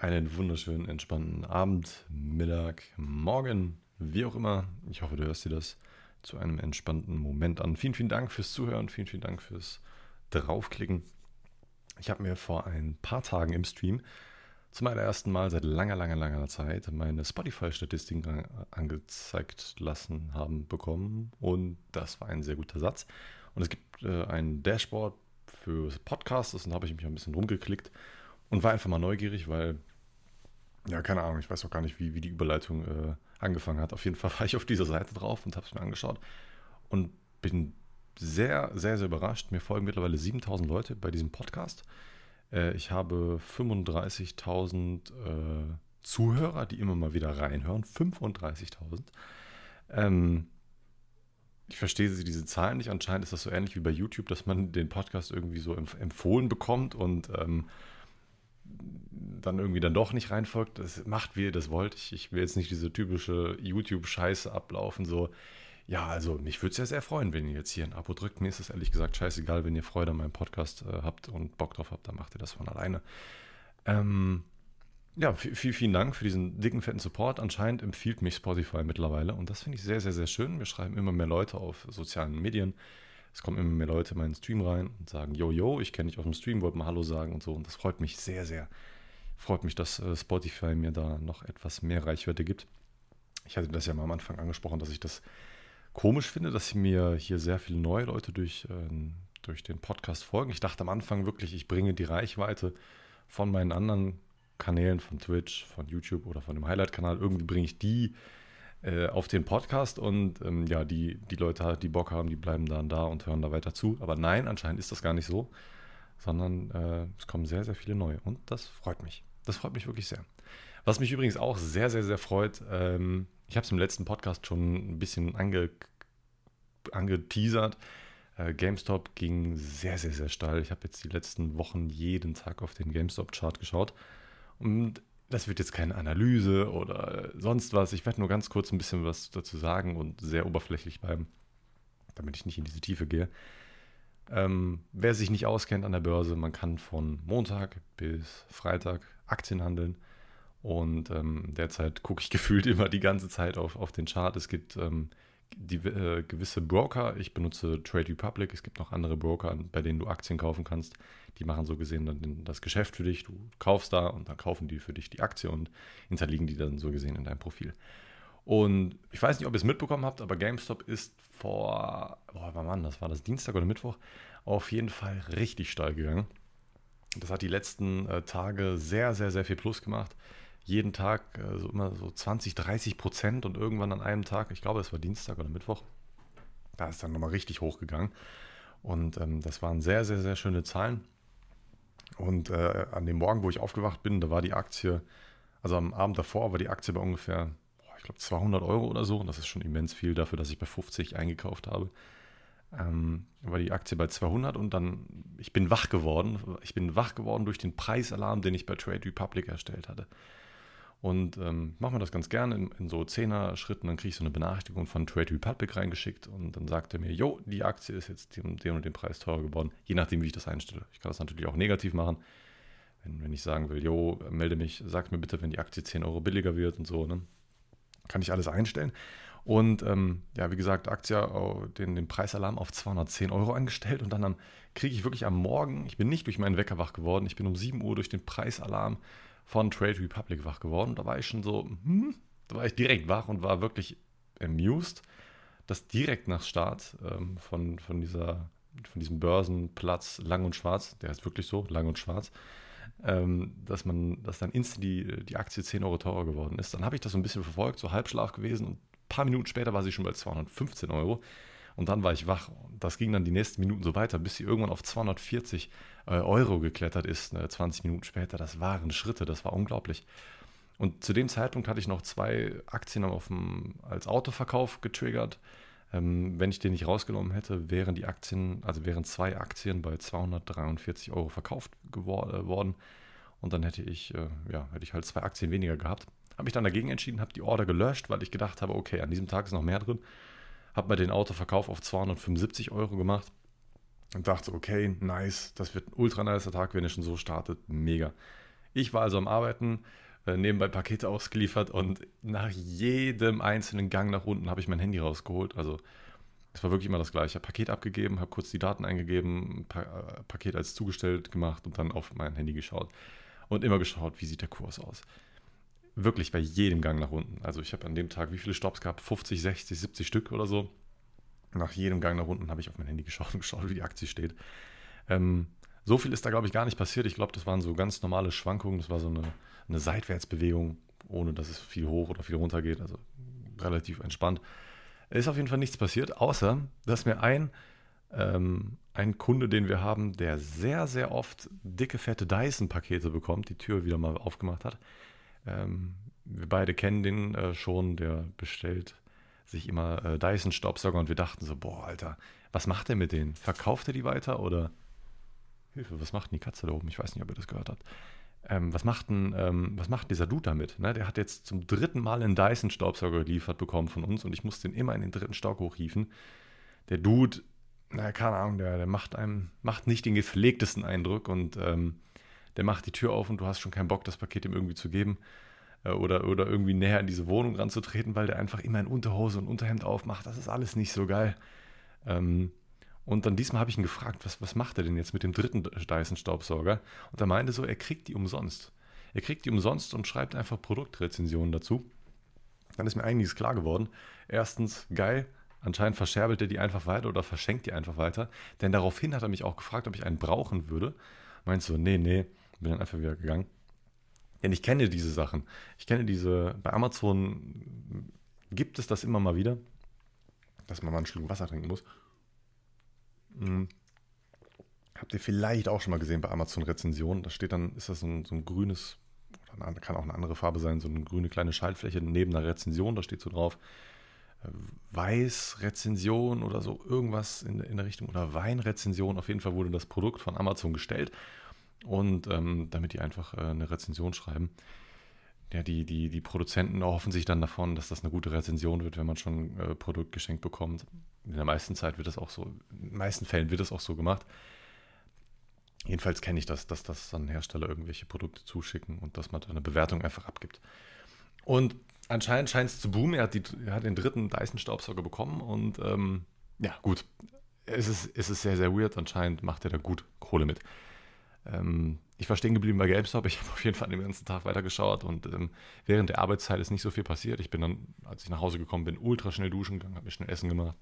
Einen wunderschönen, entspannten Abend, Mittag, Morgen, wie auch immer. Ich hoffe, du hörst dir das zu einem entspannten Moment an. Vielen, vielen Dank fürs Zuhören, vielen, vielen Dank fürs Draufklicken. Ich habe mir vor ein paar Tagen im Stream zum allerersten Mal seit langer, langer, langer Zeit meine Spotify-Statistiken angezeigt lassen haben bekommen und das war ein sehr guter Satz. Und es gibt äh, ein Dashboard für Podcasts und da habe ich mich ein bisschen rumgeklickt und war einfach mal neugierig, weil ja, keine Ahnung, ich weiß auch gar nicht, wie, wie die Überleitung äh, angefangen hat. Auf jeden Fall war ich auf dieser Seite drauf und habe es mir angeschaut und bin sehr, sehr, sehr überrascht. Mir folgen mittlerweile 7000 Leute bei diesem Podcast. Äh, ich habe 35.000 äh, Zuhörer, die immer mal wieder reinhören. 35.000. Ähm, ich verstehe diese Zahlen nicht. Anscheinend ist das so ähnlich wie bei YouTube, dass man den Podcast irgendwie so empfohlen bekommt und ähm, dann irgendwie dann doch nicht reinfolgt. Das macht, wie ihr das wollt. Ich, ich will jetzt nicht diese typische YouTube-Scheiße ablaufen, so, ja, also mich würde es ja sehr freuen, wenn ihr jetzt hier ein Abo drückt. Mir ist es ehrlich gesagt scheißegal, wenn ihr Freude an meinem Podcast äh, habt und Bock drauf habt, dann macht ihr das von alleine. Ähm, ja, viel, vielen Dank für diesen dicken, fetten Support. Anscheinend empfiehlt mich Spotify mittlerweile und das finde ich sehr, sehr, sehr schön. Wir schreiben immer mehr Leute auf sozialen Medien. Es kommen immer mehr Leute in meinen Stream rein und sagen, yo, yo, ich kenne dich aus dem Stream, wollte mal Hallo sagen und so. Und das freut mich sehr, sehr. Freut mich, dass äh, Spotify mir da noch etwas mehr Reichweite gibt. Ich hatte das ja mal am Anfang angesprochen, dass ich das komisch finde, dass mir hier sehr viele neue Leute durch, äh, durch den Podcast folgen. Ich dachte am Anfang wirklich, ich bringe die Reichweite von meinen anderen Kanälen, von Twitch, von YouTube oder von dem Highlight-Kanal, irgendwie bringe ich die äh, auf den Podcast und ähm, ja, die, die Leute, die Bock haben, die bleiben dann da und hören da weiter zu. Aber nein, anscheinend ist das gar nicht so, sondern äh, es kommen sehr, sehr viele neue und das freut mich. Das freut mich wirklich sehr. Was mich übrigens auch sehr, sehr, sehr freut, ähm, ich habe es im letzten Podcast schon ein bisschen ange, angeteasert. Äh, GameStop ging sehr, sehr, sehr steil. Ich habe jetzt die letzten Wochen jeden Tag auf den GameStop-Chart geschaut. Und das wird jetzt keine Analyse oder sonst was. Ich werde nur ganz kurz ein bisschen was dazu sagen und sehr oberflächlich bleiben, damit ich nicht in diese Tiefe gehe. Ähm, wer sich nicht auskennt an der Börse, man kann von Montag bis Freitag Aktien handeln. Und ähm, derzeit gucke ich gefühlt immer die ganze Zeit auf, auf den Chart. Es gibt ähm, die, äh, gewisse Broker. Ich benutze Trade Republic. Es gibt noch andere Broker, bei denen du Aktien kaufen kannst. Die machen so gesehen dann das Geschäft für dich. Du kaufst da und dann kaufen die für dich die Aktie und hinterlegen die dann so gesehen in deinem Profil. Und ich weiß nicht, ob ihr es mitbekommen habt, aber GameStop ist vor, boah, Mann, das war das Dienstag oder Mittwoch, auf jeden Fall richtig steil gegangen. Das hat die letzten äh, Tage sehr, sehr, sehr viel Plus gemacht. Jeden Tag äh, so immer so 20, 30 Prozent und irgendwann an einem Tag, ich glaube, es war Dienstag oder Mittwoch, da ist dann nochmal richtig hochgegangen. Und ähm, das waren sehr, sehr, sehr schöne Zahlen. Und äh, an dem Morgen, wo ich aufgewacht bin, da war die Aktie, also am Abend davor war die Aktie bei ungefähr, ich glaube, 200 Euro oder so. Und das ist schon immens viel dafür, dass ich bei 50 eingekauft habe ähm, war die Aktie bei 200 und dann, ich bin wach geworden. Ich bin wach geworden durch den Preisalarm, den ich bei Trade Republic erstellt hatte. Und ähm, machen wir das ganz gerne in, in so 10er Schritten, dann kriege ich so eine Benachrichtigung von Trade Republic reingeschickt und dann sagt er mir, jo, die Aktie ist jetzt den, den und den Preis teurer geworden, je nachdem, wie ich das einstelle. Ich kann das natürlich auch negativ machen. Wenn, wenn ich sagen will, jo, melde mich, sag mir bitte, wenn die Aktie 10 Euro billiger wird und so, ne? Kann ich alles einstellen. Und ähm, ja, wie gesagt, Aktie, den, den Preisalarm auf 210 Euro angestellt und dann kriege ich wirklich am Morgen, ich bin nicht durch meinen Wecker wach geworden, ich bin um 7 Uhr durch den Preisalarm von Trade Republic wach geworden. Da war ich schon so, hm, da war ich direkt wach und war wirklich amused, dass direkt nach Start ähm, von, von, dieser, von diesem Börsenplatz Lang und Schwarz, der ist wirklich so, Lang und Schwarz, ähm, dass man, dass dann instant die, die Aktie 10 Euro teurer geworden ist. Dann habe ich das so ein bisschen verfolgt, so Halbschlaf gewesen und paar Minuten später war sie schon bei 215 Euro. Und dann war ich wach. Das ging dann die nächsten Minuten so weiter, bis sie irgendwann auf 240 äh, Euro geklettert ist, ne, 20 Minuten später. Das waren Schritte, das war unglaublich. Und zu dem Zeitpunkt hatte ich noch zwei Aktien auf dem, als Autoverkauf getriggert. Ähm, wenn ich den nicht rausgenommen hätte, wären die Aktien, also wären zwei Aktien bei 243 Euro verkauft äh, worden. Und dann hätte ich, äh, ja, hätte ich halt zwei Aktien weniger gehabt. Habe mich dann dagegen entschieden, habe die Order gelöscht, weil ich gedacht habe, okay, an diesem Tag ist noch mehr drin. Habe mir den Autoverkauf auf 275 Euro gemacht und dachte, okay, nice, das wird ein ultra nicer Tag, wenn er schon so startet. Mega. Ich war also am Arbeiten, nebenbei Pakete ausgeliefert und nach jedem einzelnen Gang nach unten habe ich mein Handy rausgeholt. Also es war wirklich immer das gleiche. Paket abgegeben, habe kurz die Daten eingegeben, pa äh, Paket als zugestellt gemacht und dann auf mein Handy geschaut. Und immer geschaut, wie sieht der Kurs aus. Wirklich bei jedem Gang nach unten. Also ich habe an dem Tag wie viele Stops gehabt? 50, 60, 70 Stück oder so. Nach jedem Gang nach unten habe ich auf mein Handy geschaut und geschaut, wie die Aktie steht. Ähm, so viel ist da, glaube ich, gar nicht passiert. Ich glaube, das waren so ganz normale Schwankungen. Das war so eine, eine Seitwärtsbewegung, ohne dass es viel hoch oder viel runter geht. Also relativ entspannt. Ist auf jeden Fall nichts passiert, außer dass mir ein, ähm, ein Kunde, den wir haben, der sehr, sehr oft dicke, fette Dyson-Pakete bekommt, die Tür wieder mal aufgemacht hat. Ähm, wir beide kennen den äh, schon, der bestellt sich immer äh, Dyson-Staubsauger und wir dachten so, boah, Alter, was macht er mit denen? Verkauft er die weiter oder Hilfe, was macht denn die Katze da oben? Ich weiß nicht, ob ihr das gehört habt. Ähm, was, macht denn, ähm, was macht dieser Dude damit? Ne? Der hat jetzt zum dritten Mal einen Dyson-Staubsauger geliefert bekommen von uns und ich musste ihn immer in den dritten Stock hochhieven. Der Dude, naja, keine Ahnung, der, der macht einem, macht nicht den gepflegtesten Eindruck und ähm, der macht die Tür auf und du hast schon keinen Bock, das Paket ihm irgendwie zu geben äh, oder, oder irgendwie näher in diese Wohnung ranzutreten, weil der einfach immer in Unterhose und Unterhemd aufmacht. Das ist alles nicht so geil. Ähm, und dann diesmal habe ich ihn gefragt, was, was macht er denn jetzt mit dem dritten Dyson-Staubsauger? Und er meinte so, er kriegt die umsonst. Er kriegt die umsonst und schreibt einfach Produktrezensionen dazu. Dann ist mir einiges klar geworden. Erstens, geil, anscheinend verscherbelt er die einfach weiter oder verschenkt die einfach weiter. Denn daraufhin hat er mich auch gefragt, ob ich einen brauchen würde. Meinst du, nee, nee, bin dann einfach wieder gegangen. Denn ich kenne diese Sachen. Ich kenne diese, bei Amazon gibt es das immer mal wieder, dass man mal einen Schluck Wasser trinken muss. Hm. Habt ihr vielleicht auch schon mal gesehen bei Amazon Rezensionen? Da steht dann, ist das so ein, so ein grünes, oder kann auch eine andere Farbe sein, so eine grüne kleine Schaltfläche neben einer Rezension, da steht so drauf, äh, Weiß-Rezension oder so, irgendwas in, in der Richtung, oder Wein-Rezension. Auf jeden Fall wurde das Produkt von Amazon gestellt und ähm, damit die einfach äh, eine Rezension schreiben. Ja, die, die, die Produzenten erhoffen sich dann davon, dass das eine gute Rezension wird, wenn man schon äh, Produkt geschenkt bekommt in der meisten Zeit wird das auch so, in den meisten Fällen wird das auch so gemacht. Jedenfalls kenne ich das, dass das dann Hersteller irgendwelche Produkte zuschicken und dass man da eine Bewertung einfach abgibt. Und anscheinend scheint es zu boomen. Er hat, die, er hat den dritten Dyson-Staubsauger bekommen und ähm, ja, gut. Es ist, es ist sehr, sehr weird. Anscheinend macht er da gut Kohle mit. Ähm, ich war stehen geblieben bei GameStop. Ich habe auf jeden Fall den ganzen Tag weitergeschaut und ähm, während der Arbeitszeit ist nicht so viel passiert. Ich bin dann, als ich nach Hause gekommen bin, ultra schnell duschen gegangen, habe mir schnell Essen gemacht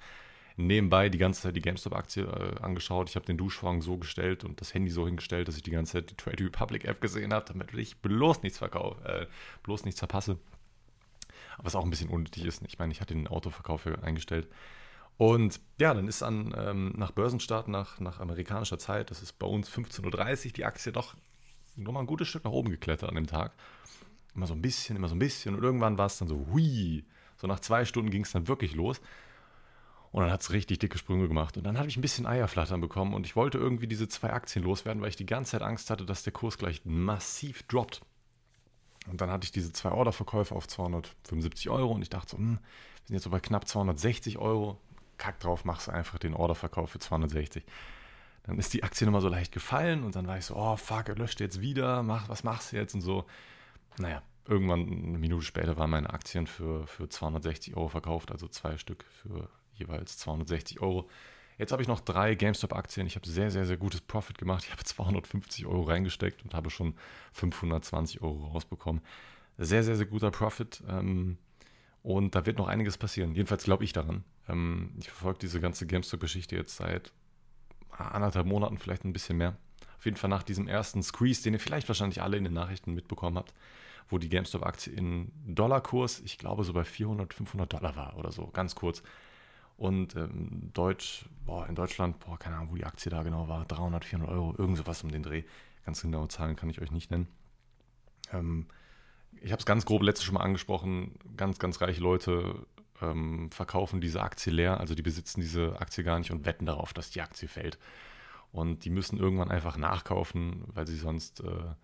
nebenbei die ganze Zeit die GameStop-Aktie äh, angeschaut. Ich habe den Duschvorhang so gestellt und das Handy so hingestellt, dass ich die ganze Zeit die Trade Republic App gesehen habe, damit ich bloß nichts verkaufe, äh, bloß nichts verpasse. Was auch ein bisschen unnötig ist. Ich meine, ich hatte den Autoverkauf eingestellt. Und ja, dann ist an, ähm, nach Börsenstart, nach, nach amerikanischer Zeit, das ist bei uns 15.30 Uhr, die Aktie doch nochmal ein gutes Stück nach oben geklettert an dem Tag. Immer so ein bisschen, immer so ein bisschen. Und irgendwann war es dann so, hui. So nach zwei Stunden ging es dann wirklich los. Und dann hat es richtig dicke Sprünge gemacht. Und dann habe ich ein bisschen Eierflattern bekommen und ich wollte irgendwie diese zwei Aktien loswerden, weil ich die ganze Zeit Angst hatte, dass der Kurs gleich massiv droppt. Und dann hatte ich diese zwei Orderverkäufe auf 275 Euro und ich dachte so, hm, wir sind jetzt so bei knapp 260 Euro. Kack drauf, machst einfach den Orderverkauf für 260. Dann ist die Aktie nochmal so leicht gefallen und dann war ich so, oh fuck, er löscht jetzt wieder, mach, was machst du jetzt und so. Naja, irgendwann eine Minute später waren meine Aktien für, für 260 Euro verkauft, also zwei Stück für jeweils 260 Euro. Jetzt habe ich noch drei GameStop-Aktien. Ich habe sehr, sehr, sehr gutes Profit gemacht. Ich habe 250 Euro reingesteckt und habe schon 520 Euro rausbekommen. Sehr, sehr, sehr guter Profit. Ähm, und da wird noch einiges passieren. Jedenfalls glaube ich daran. Ähm, ich verfolge diese ganze GameStop-Geschichte jetzt seit anderthalb Monaten, vielleicht ein bisschen mehr. Auf jeden Fall nach diesem ersten Squeeze, den ihr vielleicht wahrscheinlich alle in den Nachrichten mitbekommen habt, wo die GameStop-Aktie in Dollarkurs, ich glaube, so bei 400, 500 Dollar war oder so, ganz kurz. Und ähm, Deutsch, boah, in Deutschland, boah, keine Ahnung, wo die Aktie da genau war, 300, 400 Euro, irgend sowas um den Dreh. Ganz genaue Zahlen kann ich euch nicht nennen. Ähm, ich habe es ganz grob letztes schon mal angesprochen, ganz, ganz reiche Leute ähm, verkaufen diese Aktie leer, also die besitzen diese Aktie gar nicht und wetten darauf, dass die Aktie fällt. Und die müssen irgendwann einfach nachkaufen, weil sie sonst äh,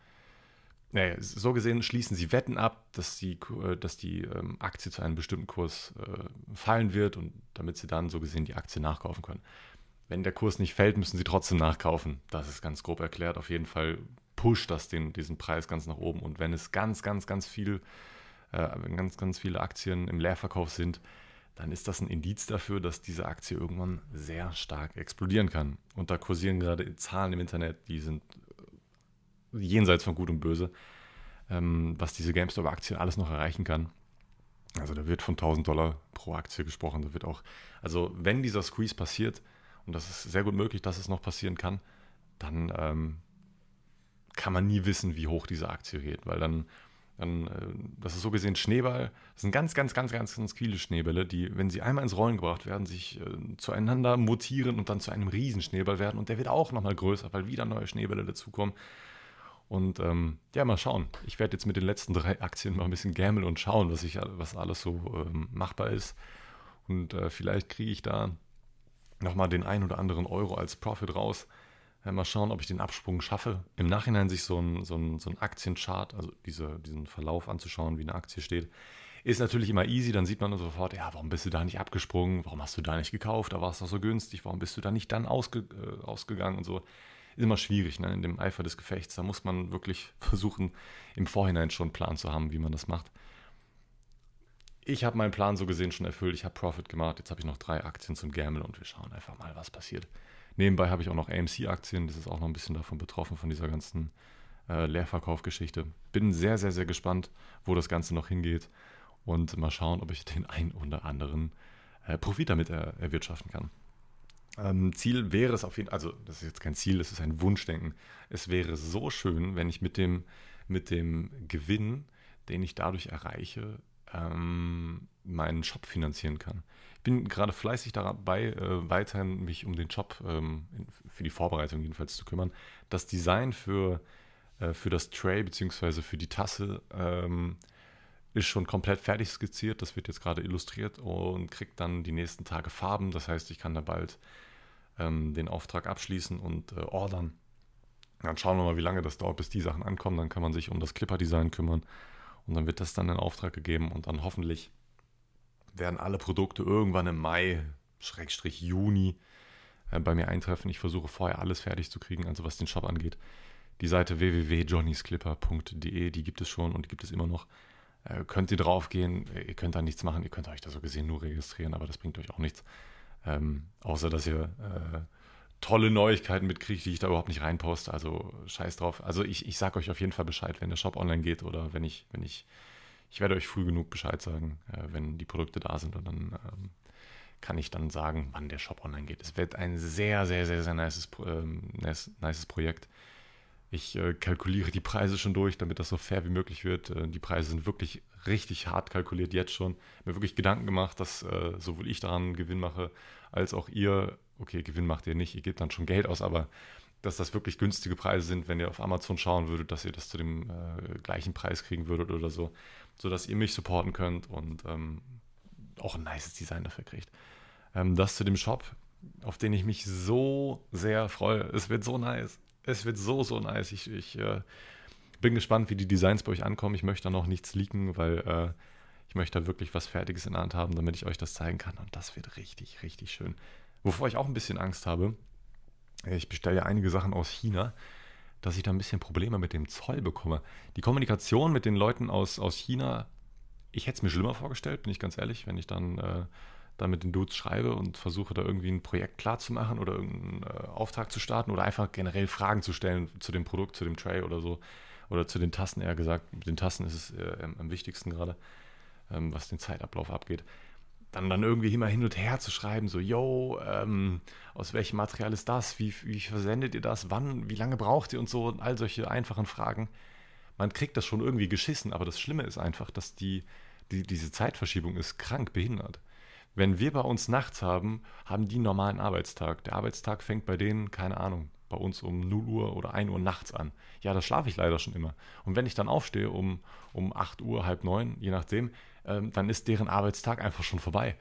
naja, so gesehen schließen sie Wetten ab, dass die, äh, dass die ähm, Aktie zu einem bestimmten Kurs äh, fallen wird und damit sie dann so gesehen die Aktie nachkaufen können. Wenn der Kurs nicht fällt, müssen sie trotzdem nachkaufen. Das ist ganz grob erklärt. Auf jeden Fall pusht das den, diesen Preis ganz nach oben. Und wenn es ganz, ganz, ganz viel, äh, ganz, ganz viele Aktien im Leerverkauf sind, dann ist das ein Indiz dafür, dass diese Aktie irgendwann sehr stark explodieren kann. Und da kursieren gerade Zahlen im Internet, die sind äh, jenseits von Gut und Böse, ähm, was diese GameStop-Aktie alles noch erreichen kann. Also da wird von 1000 Dollar pro Aktie gesprochen. Da wird auch, also wenn dieser Squeeze passiert, und das ist sehr gut möglich, dass es noch passieren kann, dann ähm, kann man nie wissen, wie hoch diese Aktie geht, weil dann, dann äh, das ist so gesehen Schneeball, das sind ganz, ganz, ganz, ganz, ganz viele Schneebälle, die, wenn sie einmal ins Rollen gebracht werden, sich äh, zueinander mutieren und dann zu einem Riesenschneeball werden und der wird auch nochmal größer, weil wieder neue Schneebälle dazukommen. Und ähm, ja, mal schauen. Ich werde jetzt mit den letzten drei Aktien mal ein bisschen gammeln und schauen, was, ich, was alles so ähm, machbar ist. Und äh, vielleicht kriege ich da nochmal den ein oder anderen Euro als Profit raus. Mal schauen, ob ich den Absprung schaffe. Im Nachhinein sich so ein, so ein, so ein Aktienchart, also diese, diesen Verlauf anzuschauen, wie eine Aktie steht, ist natürlich immer easy. Dann sieht man sofort, ja, warum bist du da nicht abgesprungen? Warum hast du da nicht gekauft? Da war es doch so günstig. Warum bist du da nicht dann ausge, äh, ausgegangen und so? Ist immer schwierig, ne? in dem Eifer des Gefechts. Da muss man wirklich versuchen, im Vorhinein schon einen Plan zu haben, wie man das macht. Ich habe meinen Plan so gesehen schon erfüllt. Ich habe Profit gemacht. Jetzt habe ich noch drei Aktien zum Gamble und wir schauen einfach mal, was passiert. Nebenbei habe ich auch noch AMC-Aktien. Das ist auch noch ein bisschen davon betroffen, von dieser ganzen äh, Leerverkaufgeschichte. Bin sehr, sehr, sehr gespannt, wo das Ganze noch hingeht. Und mal schauen, ob ich den einen oder anderen äh, Profit damit er, erwirtschaften kann. Ähm, Ziel wäre es auf jeden Fall, also das ist jetzt kein Ziel, das ist ein Wunschdenken. Es wäre so schön, wenn ich mit dem, mit dem Gewinn, den ich dadurch erreiche, ähm, meinen Shop finanzieren kann. Bin gerade fleißig dabei, äh, weiterhin mich um den Shop ähm, für die Vorbereitung jedenfalls zu kümmern. Das Design für, äh, für das Tray bzw. für die Tasse ähm, ist schon komplett fertig skizziert. Das wird jetzt gerade illustriert und kriegt dann die nächsten Tage Farben. Das heißt, ich kann da bald ähm, den Auftrag abschließen und äh, ordern. Dann schauen wir mal, wie lange das dauert, bis die Sachen ankommen. Dann kann man sich um das Clipper-Design kümmern und dann wird das dann in Auftrag gegeben und dann hoffentlich werden alle Produkte irgendwann im Mai, Schrägstrich Juni, äh, bei mir eintreffen. Ich versuche vorher alles fertig zu kriegen, also was den Shop angeht. Die Seite www.johnnysclipper.de, die gibt es schon und die gibt es immer noch. Äh, könnt ihr draufgehen, ihr könnt da nichts machen, ihr könnt euch da so gesehen nur registrieren, aber das bringt euch auch nichts. Ähm, außer dass ihr äh, tolle Neuigkeiten mitkriegt, die ich da überhaupt nicht reinposte. Also scheiß drauf. Also ich, ich sage euch auf jeden Fall Bescheid, wenn der Shop online geht oder wenn ich, wenn ich, ich werde euch früh genug Bescheid sagen, äh, wenn die Produkte da sind und dann ähm, kann ich dann sagen, wann der Shop online geht. Es wird ein sehr, sehr, sehr, sehr nices, ähm, nice, nices Projekt. Ich äh, kalkuliere die Preise schon durch, damit das so fair wie möglich wird. Äh, die Preise sind wirklich richtig hart kalkuliert jetzt schon. Mir wirklich Gedanken gemacht, dass sowohl ich daran Gewinn mache, als auch ihr. Okay, Gewinn macht ihr nicht, ihr gebt dann schon Geld aus, aber dass das wirklich günstige Preise sind, wenn ihr auf Amazon schauen würdet, dass ihr das zu dem äh, gleichen Preis kriegen würdet oder so, sodass ihr mich supporten könnt und ähm, auch ein nices Design dafür kriegt. Ähm, das zu dem Shop, auf den ich mich so sehr freue. Es wird so nice. Es wird so, so nice. Ich, ich äh, bin gespannt, wie die Designs bei euch ankommen. Ich möchte da noch nichts leaken, weil äh, ich möchte da wirklich was Fertiges in der Hand haben, damit ich euch das zeigen kann. Und das wird richtig, richtig schön. Wovor ich auch ein bisschen Angst habe, ich bestelle ja einige Sachen aus China, dass ich da ein bisschen Probleme mit dem Zoll bekomme. Die Kommunikation mit den Leuten aus, aus China, ich hätte es mir schlimmer vorgestellt, bin ich ganz ehrlich, wenn ich dann äh, da mit den Dudes schreibe und versuche da irgendwie ein Projekt klarzumachen oder irgendeinen äh, Auftrag zu starten oder einfach generell Fragen zu stellen zu dem Produkt, zu dem Tray oder so. Oder zu den Tassen eher gesagt. Mit den Tassen ist es äh, am wichtigsten gerade, ähm, was den Zeitablauf abgeht. Dann, dann irgendwie immer hin und her zu schreiben, so, yo, ähm, aus welchem Material ist das? Wie, wie versendet ihr das? Wann? Wie lange braucht ihr? Und so, und all solche einfachen Fragen. Man kriegt das schon irgendwie geschissen, aber das Schlimme ist einfach, dass die, die, diese Zeitverschiebung ist krank behindert. Wenn wir bei uns nachts haben, haben die einen normalen Arbeitstag. Der Arbeitstag fängt bei denen, keine Ahnung, bei uns um 0 Uhr oder 1 Uhr nachts an. Ja, da schlafe ich leider schon immer. Und wenn ich dann aufstehe um, um 8 Uhr, halb 9, je nachdem, ähm, dann ist deren Arbeitstag einfach schon vorbei.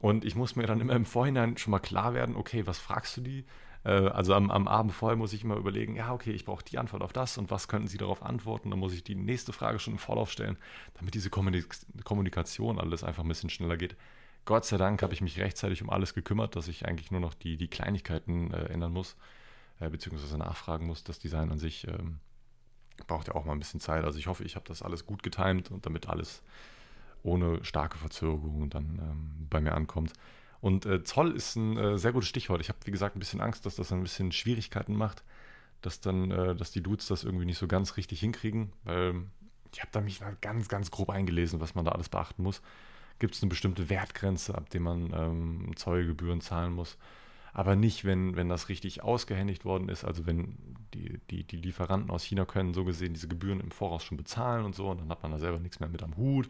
Und ich muss mir dann immer im Vorhinein schon mal klar werden, okay, was fragst du die? Äh, also am, am, Abend vorher muss ich immer überlegen, ja, okay, ich brauche die Antwort auf das und was könnten sie darauf antworten? Dann muss ich die nächste Frage schon im Vorlauf stellen, damit diese Kommunikation alles einfach ein bisschen schneller geht. Gott sei Dank habe ich mich rechtzeitig um alles gekümmert, dass ich eigentlich nur noch die, die Kleinigkeiten äh, ändern muss, äh, beziehungsweise nachfragen muss. Das Design an sich ähm, braucht ja auch mal ein bisschen Zeit. Also ich hoffe, ich habe das alles gut getimt und damit alles ohne starke Verzögerungen dann ähm, bei mir ankommt. Und äh, Zoll ist ein äh, sehr gutes Stichwort. Ich habe, wie gesagt, ein bisschen Angst, dass das ein bisschen Schwierigkeiten macht, dass dann, äh, dass die Dudes das irgendwie nicht so ganz richtig hinkriegen, weil ich habe da mich ganz, ganz grob eingelesen, was man da alles beachten muss. Gibt es eine bestimmte Wertgrenze, ab der man ähm, Zollgebühren zahlen muss? aber nicht, wenn, wenn das richtig ausgehändigt worden ist. Also wenn die, die, die Lieferanten aus China können so gesehen diese Gebühren im Voraus schon bezahlen und so, und dann hat man da selber nichts mehr mit am Hut.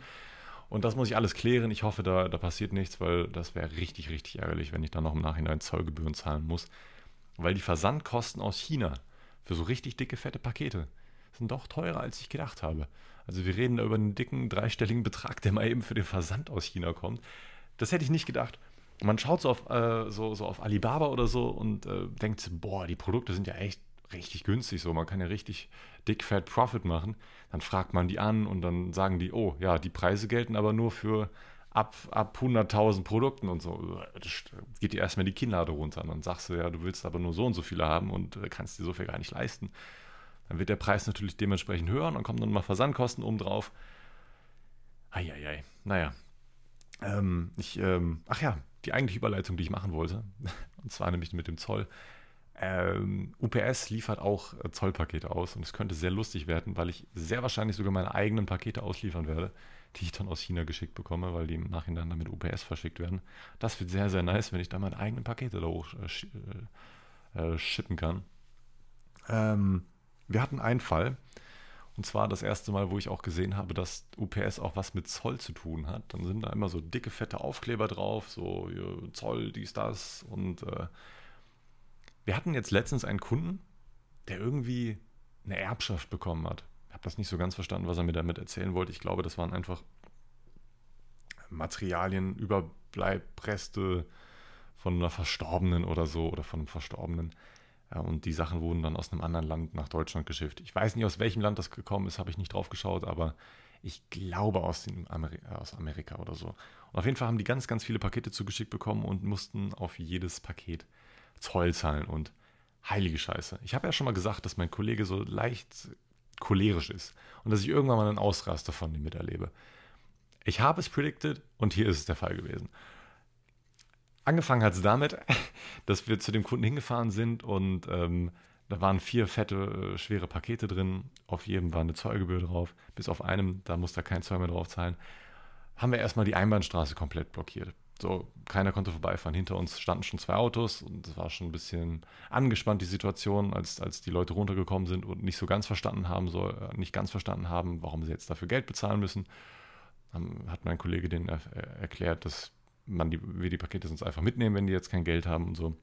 Und das muss ich alles klären. Ich hoffe, da, da passiert nichts, weil das wäre richtig, richtig ärgerlich, wenn ich dann noch im Nachhinein Zollgebühren zahlen muss. Weil die Versandkosten aus China für so richtig dicke, fette Pakete sind doch teurer, als ich gedacht habe. Also wir reden da über einen dicken, dreistelligen Betrag, der mal eben für den Versand aus China kommt. Das hätte ich nicht gedacht man schaut so auf, äh, so, so auf Alibaba oder so und äh, denkt, boah, die Produkte sind ja echt richtig günstig, so man kann ja richtig dick fat Profit machen. Dann fragt man die an und dann sagen die, oh ja, die Preise gelten aber nur für ab, ab 100.000 Produkten und so. Das geht dir erstmal die Kinnlade runter. Und dann sagst du, ja, du willst aber nur so und so viele haben und äh, kannst dir so viel gar nicht leisten. Dann wird der Preis natürlich dementsprechend höher und dann kommen dann mal Versandkosten oben drauf. Eieiei, naja. Ähm, ich, ähm, ach ja, die eigentliche Überleitung, die ich machen wollte, und zwar nämlich mit dem Zoll. Ähm, UPS liefert auch äh, Zollpakete aus und es könnte sehr lustig werden, weil ich sehr wahrscheinlich sogar meine eigenen Pakete ausliefern werde, die ich dann aus China geschickt bekomme, weil die im Nachhinein dann mit UPS verschickt werden. Das wird sehr, sehr nice, wenn ich da meine eigenen Pakete da hoch äh, äh, schippen kann. Ähm, wir hatten einen Fall, und zwar das erste Mal, wo ich auch gesehen habe, dass UPS auch was mit Zoll zu tun hat. Dann sind da immer so dicke, fette Aufkleber drauf, so Zoll, dies, das. Und äh, wir hatten jetzt letztens einen Kunden, der irgendwie eine Erbschaft bekommen hat. Ich habe das nicht so ganz verstanden, was er mir damit erzählen wollte. Ich glaube, das waren einfach Materialien, Überbleibreste von einer Verstorbenen oder so oder von einem Verstorbenen. Ja, und die Sachen wurden dann aus einem anderen Land nach Deutschland geschifft. Ich weiß nicht, aus welchem Land das gekommen ist, habe ich nicht drauf geschaut, aber ich glaube aus, Ameri aus Amerika oder so. Und auf jeden Fall haben die ganz, ganz viele Pakete zugeschickt bekommen und mussten auf jedes Paket Zoll zahlen. Und heilige Scheiße. Ich habe ja schon mal gesagt, dass mein Kollege so leicht cholerisch ist und dass ich irgendwann mal einen Ausraster von ihm miterlebe. Ich habe es predicted und hier ist es der Fall gewesen. Angefangen hat es damit, dass wir zu dem Kunden hingefahren sind und ähm, da waren vier fette, äh, schwere Pakete drin. Auf jedem war eine Zollgebühr drauf. Bis auf einem, da musste er kein Zoll mehr drauf zahlen. Haben wir erstmal die Einbahnstraße komplett blockiert. So, keiner konnte vorbeifahren. Hinter uns standen schon zwei Autos und es war schon ein bisschen angespannt, die Situation, als, als die Leute runtergekommen sind und nicht so ganz verstanden haben, so, äh, nicht ganz verstanden haben, warum sie jetzt dafür Geld bezahlen müssen. Dann hat mein Kollege denen er, erklärt, dass man die, wir die Pakete sonst einfach mitnehmen, wenn die jetzt kein Geld haben und so.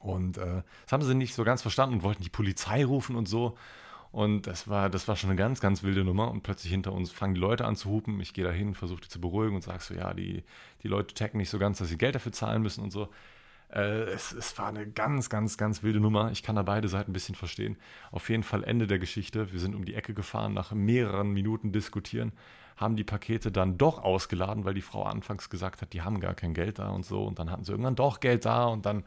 Und äh, das haben sie nicht so ganz verstanden und wollten die Polizei rufen und so. Und das war, das war schon eine ganz, ganz wilde Nummer. Und plötzlich hinter uns fangen die Leute an zu hupen. Ich gehe da hin, versuche die zu beruhigen und sage so, ja, die, die Leute checken nicht so ganz, dass sie Geld dafür zahlen müssen und so. Äh, es, es war eine ganz, ganz, ganz wilde Nummer. Ich kann da beide Seiten ein bisschen verstehen. Auf jeden Fall Ende der Geschichte. Wir sind um die Ecke gefahren, nach mehreren Minuten diskutieren haben die Pakete dann doch ausgeladen, weil die Frau anfangs gesagt hat, die haben gar kein Geld da und so. Und dann hatten sie irgendwann doch Geld da und dann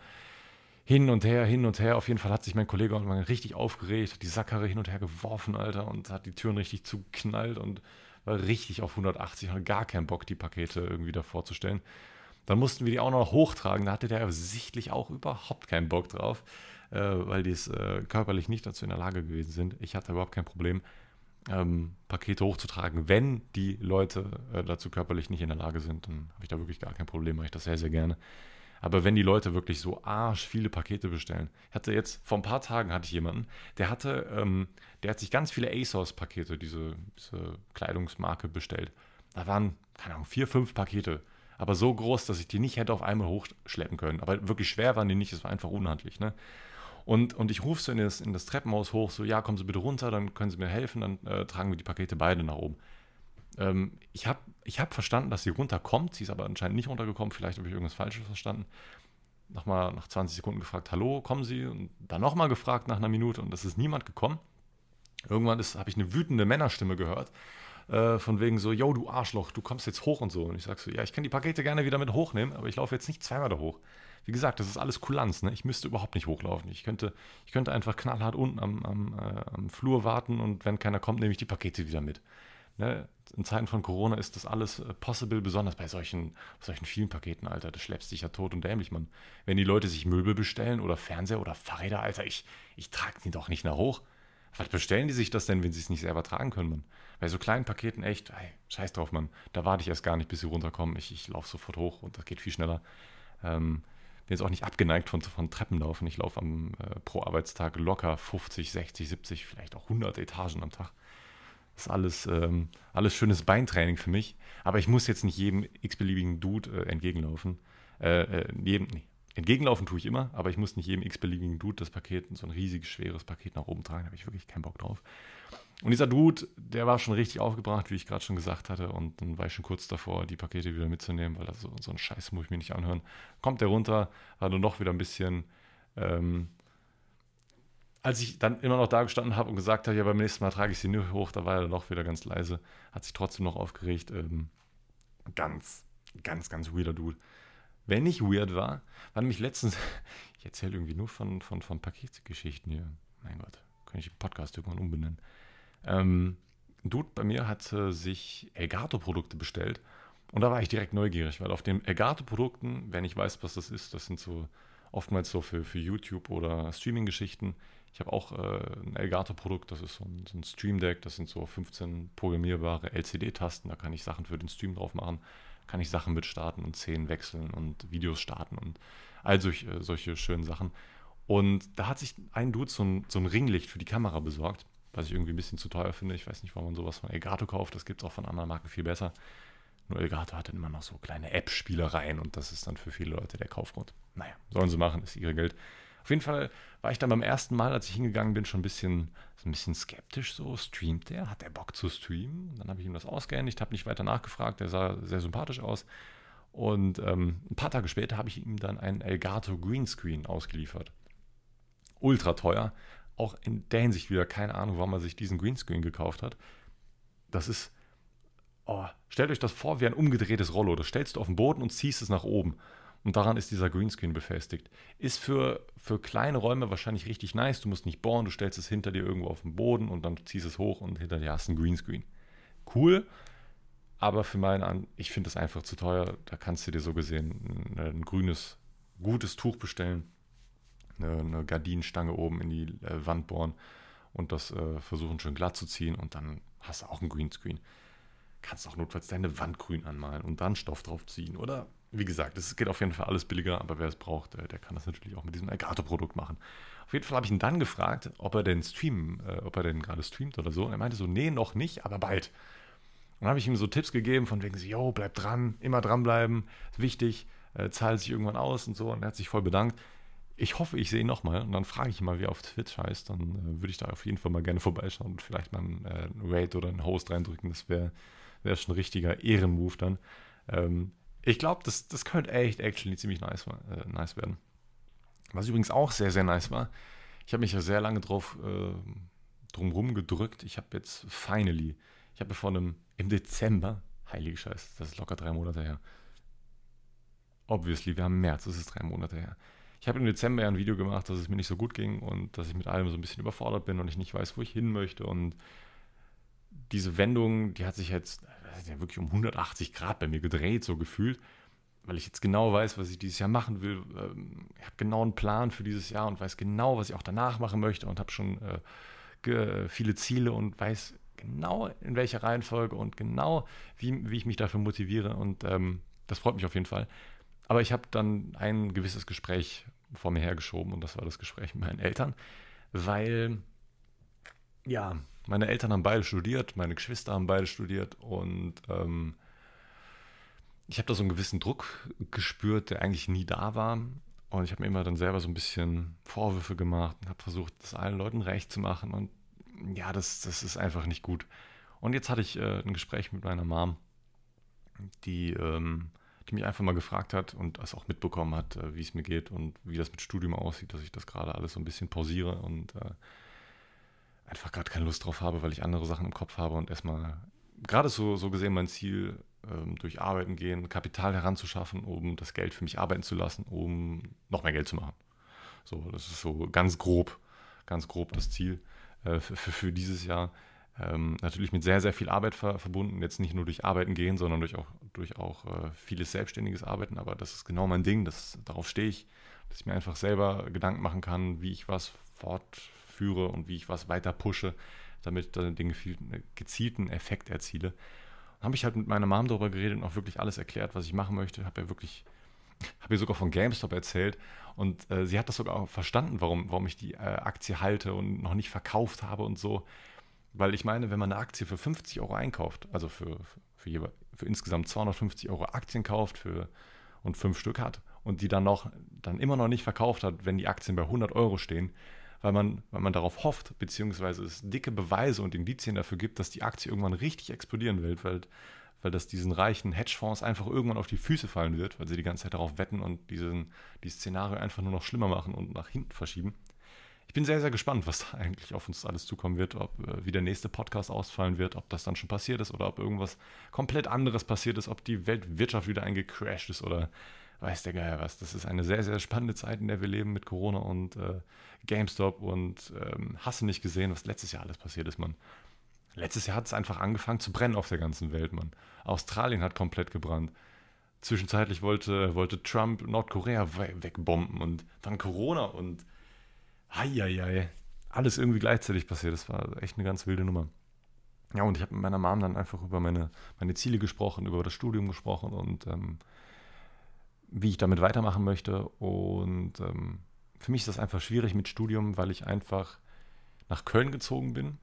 hin und her, hin und her. Auf jeden Fall hat sich mein Kollege irgendwann richtig aufgeregt, hat die Sackkarre hin und her geworfen, Alter, und hat die Türen richtig zugeknallt und war richtig auf 180 und hat gar keinen Bock, die Pakete irgendwie da vorzustellen. Dann mussten wir die auch noch hochtragen. Da hatte der sichtlich auch überhaupt keinen Bock drauf, äh, weil die es äh, körperlich nicht dazu in der Lage gewesen sind. Ich hatte überhaupt kein Problem ähm, Pakete hochzutragen. Wenn die Leute äh, dazu körperlich nicht in der Lage sind, dann habe ich da wirklich gar kein Problem, mache ich das sehr, sehr gerne. Aber wenn die Leute wirklich so arsch viele Pakete bestellen, hatte jetzt vor ein paar Tagen hatte ich jemanden, der hatte, ähm, der hat sich ganz viele ASOS-Pakete, diese, diese Kleidungsmarke bestellt. Da waren, keine Ahnung, vier, fünf Pakete. Aber so groß, dass ich die nicht hätte auf einmal hochschleppen können. Aber wirklich schwer waren die nicht, es war einfach unhandlich. Ne? Und, und ich rufe so in das, in das Treppenhaus hoch, so, ja, kommen Sie bitte runter, dann können Sie mir helfen, dann äh, tragen wir die Pakete beide nach oben. Ähm, ich habe ich hab verstanden, dass sie runterkommt, sie ist aber anscheinend nicht runtergekommen, vielleicht habe ich irgendwas Falsches verstanden. Nochmal nach 20 Sekunden gefragt, hallo, kommen Sie? Und dann nochmal gefragt nach einer Minute und es ist niemand gekommen. Irgendwann habe ich eine wütende Männerstimme gehört, äh, von wegen so, yo, du Arschloch, du kommst jetzt hoch und so. Und ich sage so, ja, ich kann die Pakete gerne wieder mit hochnehmen, aber ich laufe jetzt nicht zweimal da hoch Wie gesagt, das ist alles Kulanz. Ne? Ich müsste überhaupt nicht hochlaufen. Ich könnte, ich könnte einfach knallhart unten am, am, äh, am Flur warten und wenn keiner kommt, nehme ich die Pakete wieder mit. Ne? In Zeiten von Corona ist das alles äh, possible, besonders bei solchen, solchen vielen Paketen, Alter. Das schleppst dich ja tot und dämlich, Mann. Wenn die Leute sich Möbel bestellen oder Fernseher oder Fahrräder, Alter, ich, ich trage die doch nicht nach hoch. Was bestellen die sich das denn, wenn sie es nicht selber tragen können, Mann? Bei so kleinen Paketen echt, ey, scheiß drauf, Mann. Da warte ich erst gar nicht, bis sie runterkommen. Ich, ich laufe sofort hoch und das geht viel schneller. Ähm, bin jetzt auch nicht abgeneigt von, von Treppenlaufen. Ich laufe am äh, pro Arbeitstag locker 50, 60, 70, vielleicht auch 100 Etagen am Tag. Das ist alles, ähm, alles schönes Beintraining für mich. Aber ich muss jetzt nicht jedem x-beliebigen Dude äh, entgegenlaufen. Äh, äh jedem, nee, entgegenlaufen tue ich immer, aber ich muss nicht jedem x-beliebigen Dude das Paket, so ein riesiges, schweres Paket nach oben tragen. Da habe ich wirklich keinen Bock drauf. Und dieser Dude, der war schon richtig aufgebracht, wie ich gerade schon gesagt hatte. Und dann war ich schon kurz davor, die Pakete wieder mitzunehmen, weil so, so einen Scheiß muss ich mir nicht anhören. Kommt der runter, hat nur noch wieder ein bisschen. Ähm, als ich dann immer noch da gestanden habe und gesagt habe, ja, beim nächsten Mal trage ich sie nur hoch, da war er dann noch wieder ganz leise, hat sich trotzdem noch aufgeregt. Ähm, ganz, ganz, ganz weirder Dude. Wenn ich weird war, war nämlich letztens, ich erzähle irgendwie nur von, von, von Paketgeschichten hier. Mein Gott, kann ich den Podcast irgendwann umbenennen. Ähm, ein Dude bei mir hat äh, sich Elgato-Produkte bestellt und da war ich direkt neugierig, weil auf den Elgato-Produkten, wenn ich weiß, was das ist, das sind so oftmals so für, für YouTube oder Streaming-Geschichten. Ich habe auch äh, ein Elgato-Produkt, das ist so ein, so ein Stream Deck, das sind so 15 programmierbare LCD-Tasten, da kann ich Sachen für den Stream drauf machen, kann ich Sachen mit starten und Szenen wechseln und Videos starten und all solche, äh, solche schönen Sachen. Und da hat sich ein Dude so ein, so ein Ringlicht für die Kamera besorgt was ich irgendwie ein bisschen zu teuer finde. Ich weiß nicht, warum man sowas von Elgato kauft. Das gibt es auch von anderen Marken viel besser. Nur Elgato hat dann immer noch so kleine App-Spielereien und das ist dann für viele Leute der Kaufgrund. Naja, sollen sie machen, ist ihr Geld. Auf jeden Fall war ich dann beim ersten Mal, als ich hingegangen bin, schon ein bisschen, so ein bisschen skeptisch. So, streamt der? Hat der Bock zu streamen? Dann habe ich ihm das ausgehändigt, habe nicht weiter nachgefragt. Der sah sehr sympathisch aus. Und ähm, ein paar Tage später habe ich ihm dann einen Elgato Greenscreen ausgeliefert. Ultra teuer, auch in der Hinsicht wieder keine Ahnung, warum man sich diesen Greenscreen gekauft hat. Das ist, oh, stellt euch das vor wie ein umgedrehtes Rollo. Das stellst du auf den Boden und ziehst es nach oben. Und daran ist dieser Greenscreen befestigt. Ist für, für kleine Räume wahrscheinlich richtig nice. Du musst nicht bohren, du stellst es hinter dir irgendwo auf den Boden und dann ziehst es hoch und hinter dir hast du einen Greenscreen. Cool, aber für meinen An, ich finde das einfach zu teuer. Da kannst du dir so gesehen ein, ein grünes, gutes Tuch bestellen eine, eine Gardinenstange oben in die äh, Wand bohren und das äh, versuchen schön glatt zu ziehen und dann hast du auch ein Greenscreen. Kannst auch notfalls deine Wand grün anmalen und dann Stoff drauf ziehen. Oder wie gesagt, es geht auf jeden Fall alles billiger, aber wer es braucht, äh, der kann das natürlich auch mit diesem Elgato-Produkt machen. Auf jeden Fall habe ich ihn dann gefragt, ob er denn streamen, äh, ob er denn gerade streamt oder so. Und er meinte so, nee, noch nicht, aber bald. Und dann habe ich ihm so Tipps gegeben, von wegen so, yo, bleib dran, immer dranbleiben, ist wichtig, äh, zahlt sich irgendwann aus und so. Und er hat sich voll bedankt ich hoffe, ich sehe ihn nochmal und dann frage ich ihn mal, wie er auf Twitch heißt. Dann äh, würde ich da auf jeden Fall mal gerne vorbeischauen und vielleicht mal einen, äh, Raid oder einen Host reindrücken. Das wäre wär schon ein richtiger Ehrenmove dann. Ähm, ich glaube, das, das könnte echt actually ziemlich nice, äh, nice werden. Was übrigens auch sehr, sehr nice war, ich habe mich ja sehr lange drauf äh, drumherum gedrückt. Ich habe jetzt finally, ich habe vor einem, im Dezember, heilige Scheiße, das ist locker drei Monate her. Obviously, wir haben März, das ist drei Monate her ich habe im Dezember ja ein Video gemacht, dass es mir nicht so gut ging und dass ich mit allem so ein bisschen überfordert bin und ich nicht weiß, wo ich hin möchte. Und diese Wendung, die hat sich jetzt ja wirklich um 180 Grad bei mir gedreht, so gefühlt, weil ich jetzt genau weiß, was ich dieses Jahr machen will. Ähm, ich habe genau einen Plan für dieses Jahr und weiß genau, was ich auch danach machen möchte und habe schon äh, viele Ziele und weiß genau in welcher Reihenfolge und genau, wie, wie ich mich dafür motiviere. Und ähm, das freut mich auf jeden Fall. Aber ich habe dann ein gewisses Gespräch vor mir hergeschoben und das war das Gespräch mit meinen Eltern, weil ja, meine Eltern haben beide studiert, meine Geschwister haben beide studiert und ähm, ich habe da so einen gewissen Druck gespürt, der eigentlich nie da war. Und ich habe mir immer dann selber so ein bisschen Vorwürfe gemacht und habe versucht, das allen Leuten recht zu machen. Und ja, das, das ist einfach nicht gut. Und jetzt hatte ich äh, ein Gespräch mit meiner Mom, die ähm, die mich einfach mal gefragt hat und das auch mitbekommen hat, äh, wie es mir geht und wie das mit Studium aussieht, dass ich das gerade alles so ein bisschen pausiere und äh, einfach gerade keine Lust drauf habe, weil ich andere Sachen im Kopf habe und erstmal gerade so, so gesehen mein Ziel ähm, durch Arbeiten gehen, Kapital heranzuschaffen, um das Geld für mich arbeiten zu lassen, um noch mehr Geld zu machen. So, das ist so ganz grob, ganz grob das Ziel äh, für, für, dieses Jahr. Ähm, natürlich mit sehr, sehr viel Arbeit ver verbunden. Jetzt nicht nur durch Arbeiten gehen, sondern durch auch, durch auch äh, vieles selbstständiges Arbeiten. Aber das ist genau mein Ding. Das, darauf stehe ich, dass ich mir einfach selber Gedanken machen kann, wie ich was fortführe und wie ich was weiter pushe, damit ich den gezielten Effekt erziele. Habe ich halt mit meiner Mom darüber geredet und auch wirklich alles erklärt, was ich machen möchte. Habe ja wirklich, habe ihr sogar von GameStop erzählt und äh, sie hat das sogar auch verstanden, warum, warum ich die äh, Aktie halte und noch nicht verkauft habe und so. Weil ich meine, wenn man eine Aktie für 50 Euro einkauft, also für, für, für, für insgesamt 250 Euro Aktien kauft für, und fünf Stück hat und die dann noch dann immer noch nicht verkauft hat, wenn die Aktien bei 100 Euro stehen, weil man, weil man darauf hofft, beziehungsweise es dicke Beweise und Indizien dafür gibt, dass die Aktie irgendwann richtig explodieren wird, weil, weil das diesen reichen Hedgefonds einfach irgendwann auf die Füße fallen wird, weil sie die ganze Zeit darauf wetten und diesen, dieses Szenario einfach nur noch schlimmer machen und nach hinten verschieben. Ich bin sehr, sehr gespannt, was da eigentlich auf uns alles zukommen wird, ob äh, wie der nächste Podcast ausfallen wird, ob das dann schon passiert ist oder ob irgendwas komplett anderes passiert ist, ob die Weltwirtschaft wieder eingecrashed ist oder weiß der Geier was. Das ist eine sehr, sehr spannende Zeit, in der wir leben mit Corona und äh, GameStop und ähm, hast du nicht gesehen, was letztes Jahr alles passiert ist, Mann. Letztes Jahr hat es einfach angefangen zu brennen auf der ganzen Welt, Mann. Australien hat komplett gebrannt. Zwischenzeitlich wollte, wollte Trump Nordkorea wegbomben und dann Corona und Eieiei. Alles irgendwie gleichzeitig passiert. Das war echt eine ganz wilde Nummer. Ja, und ich habe mit meiner Mom dann einfach über meine, meine Ziele gesprochen, über das Studium gesprochen und ähm, wie ich damit weitermachen möchte. Und ähm, für mich ist das einfach schwierig mit Studium, weil ich einfach nach Köln gezogen bin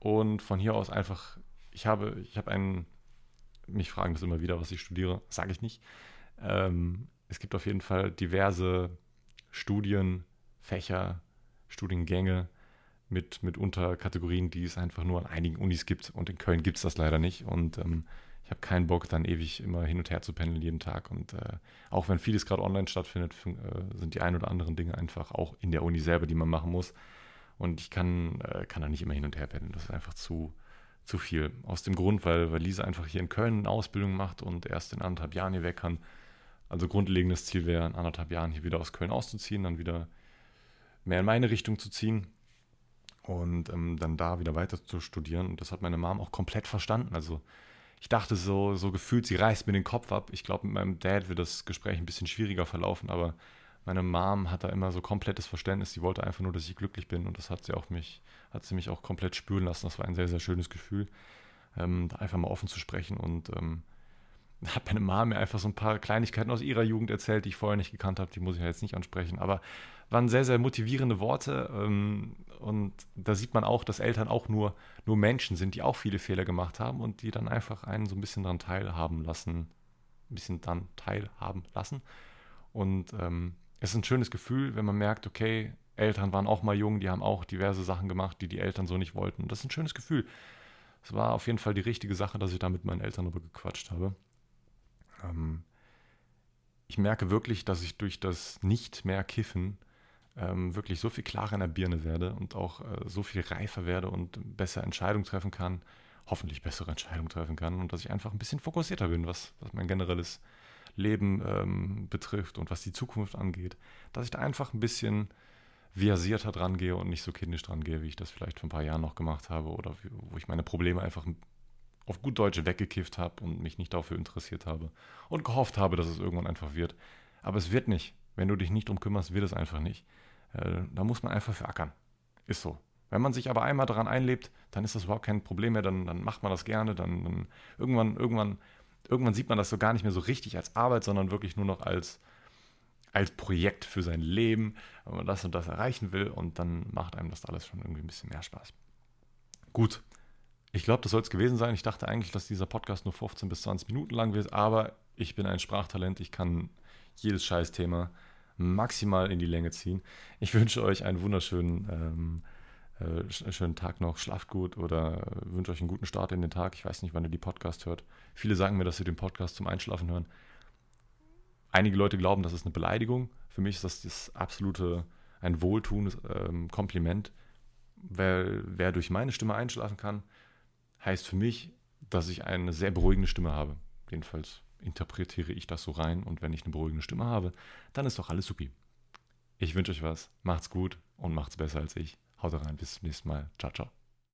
und von hier aus einfach, ich habe, ich habe einen, mich fragen das immer wieder, was ich studiere, sage ich nicht. Ähm, es gibt auf jeden Fall diverse Studienfächer, Studiengänge mit, mit Unterkategorien, die es einfach nur an einigen Unis gibt. Und in Köln gibt es das leider nicht. Und ähm, ich habe keinen Bock, dann ewig immer hin und her zu pendeln jeden Tag. Und äh, auch wenn vieles gerade online stattfindet, äh, sind die ein oder anderen Dinge einfach auch in der Uni selber, die man machen muss. Und ich kann, äh, kann da nicht immer hin und her pendeln. Das ist einfach zu, zu viel. Aus dem Grund, weil, weil Lisa einfach hier in Köln eine Ausbildung macht und erst in anderthalb Jahren hier weg kann. Also grundlegendes Ziel wäre, in anderthalb Jahren hier wieder aus Köln auszuziehen, dann wieder mehr in meine Richtung zu ziehen und ähm, dann da wieder weiter zu studieren. Und das hat meine Mom auch komplett verstanden. Also ich dachte so, so gefühlt, sie reißt mir den Kopf ab. Ich glaube, mit meinem Dad wird das Gespräch ein bisschen schwieriger verlaufen, aber meine Mom hat da immer so komplettes Verständnis. Sie wollte einfach nur, dass ich glücklich bin und das hat sie auch mich, hat sie mich auch komplett spüren lassen. Das war ein sehr, sehr schönes Gefühl, ähm, da einfach mal offen zu sprechen und ähm, hat meine Mom mir einfach so ein paar Kleinigkeiten aus ihrer Jugend erzählt, die ich vorher nicht gekannt habe. Die muss ich ja jetzt nicht ansprechen, aber waren sehr, sehr motivierende Worte. Ähm, und da sieht man auch, dass Eltern auch nur, nur Menschen sind, die auch viele Fehler gemacht haben und die dann einfach einen so ein bisschen daran teilhaben lassen. Ein bisschen dann teilhaben lassen. Und ähm, es ist ein schönes Gefühl, wenn man merkt, okay, Eltern waren auch mal jung, die haben auch diverse Sachen gemacht, die die Eltern so nicht wollten. Das ist ein schönes Gefühl. Es war auf jeden Fall die richtige Sache, dass ich da mit meinen Eltern darüber gequatscht habe. Ähm, ich merke wirklich, dass ich durch das nicht mehr Kiffen ähm, wirklich so viel klarer in der Birne werde und auch äh, so viel reifer werde und besser Entscheidungen treffen kann, hoffentlich bessere Entscheidungen treffen kann und dass ich einfach ein bisschen fokussierter bin, was, was mein generelles Leben ähm, betrifft und was die Zukunft angeht, dass ich da einfach ein bisschen versierter dran gehe und nicht so kindisch dran gehe, wie ich das vielleicht vor ein paar Jahren noch gemacht habe oder wo ich meine Probleme einfach auf gut Deutsch weggekifft habe und mich nicht dafür interessiert habe und gehofft habe, dass es irgendwann einfach wird. Aber es wird nicht. Wenn du dich nicht drum kümmerst, wird es einfach nicht. Äh, da muss man einfach für ackern. Ist so. Wenn man sich aber einmal daran einlebt, dann ist das überhaupt kein Problem mehr, dann, dann macht man das gerne, dann, dann irgendwann, irgendwann, irgendwann sieht man das so gar nicht mehr so richtig als Arbeit, sondern wirklich nur noch als, als Projekt für sein Leben, wenn man das und das erreichen will und dann macht einem das alles schon irgendwie ein bisschen mehr Spaß. Gut, ich glaube, das soll es gewesen sein. Ich dachte eigentlich, dass dieser Podcast nur 15 bis 20 Minuten lang wird, aber ich bin ein Sprachtalent, ich kann jedes Scheißthema maximal in die Länge ziehen. Ich wünsche euch einen wunderschönen ähm, äh, schönen Tag noch, schlaft gut oder wünsche euch einen guten Start in den Tag. Ich weiß nicht, wann ihr die Podcast hört. Viele sagen mir, dass sie den Podcast zum Einschlafen hören. Einige Leute glauben, das ist eine Beleidigung. Für mich ist das das absolute ein wohltuendes ähm, Kompliment. Wer, wer durch meine Stimme einschlafen kann, heißt für mich, dass ich eine sehr beruhigende Stimme habe. Jedenfalls interpretiere ich das so rein und wenn ich eine beruhigende Stimme habe, dann ist doch alles supi. Ich wünsche euch was, macht's gut und macht's besser als ich. Haut rein, bis zum nächsten Mal. Ciao, ciao.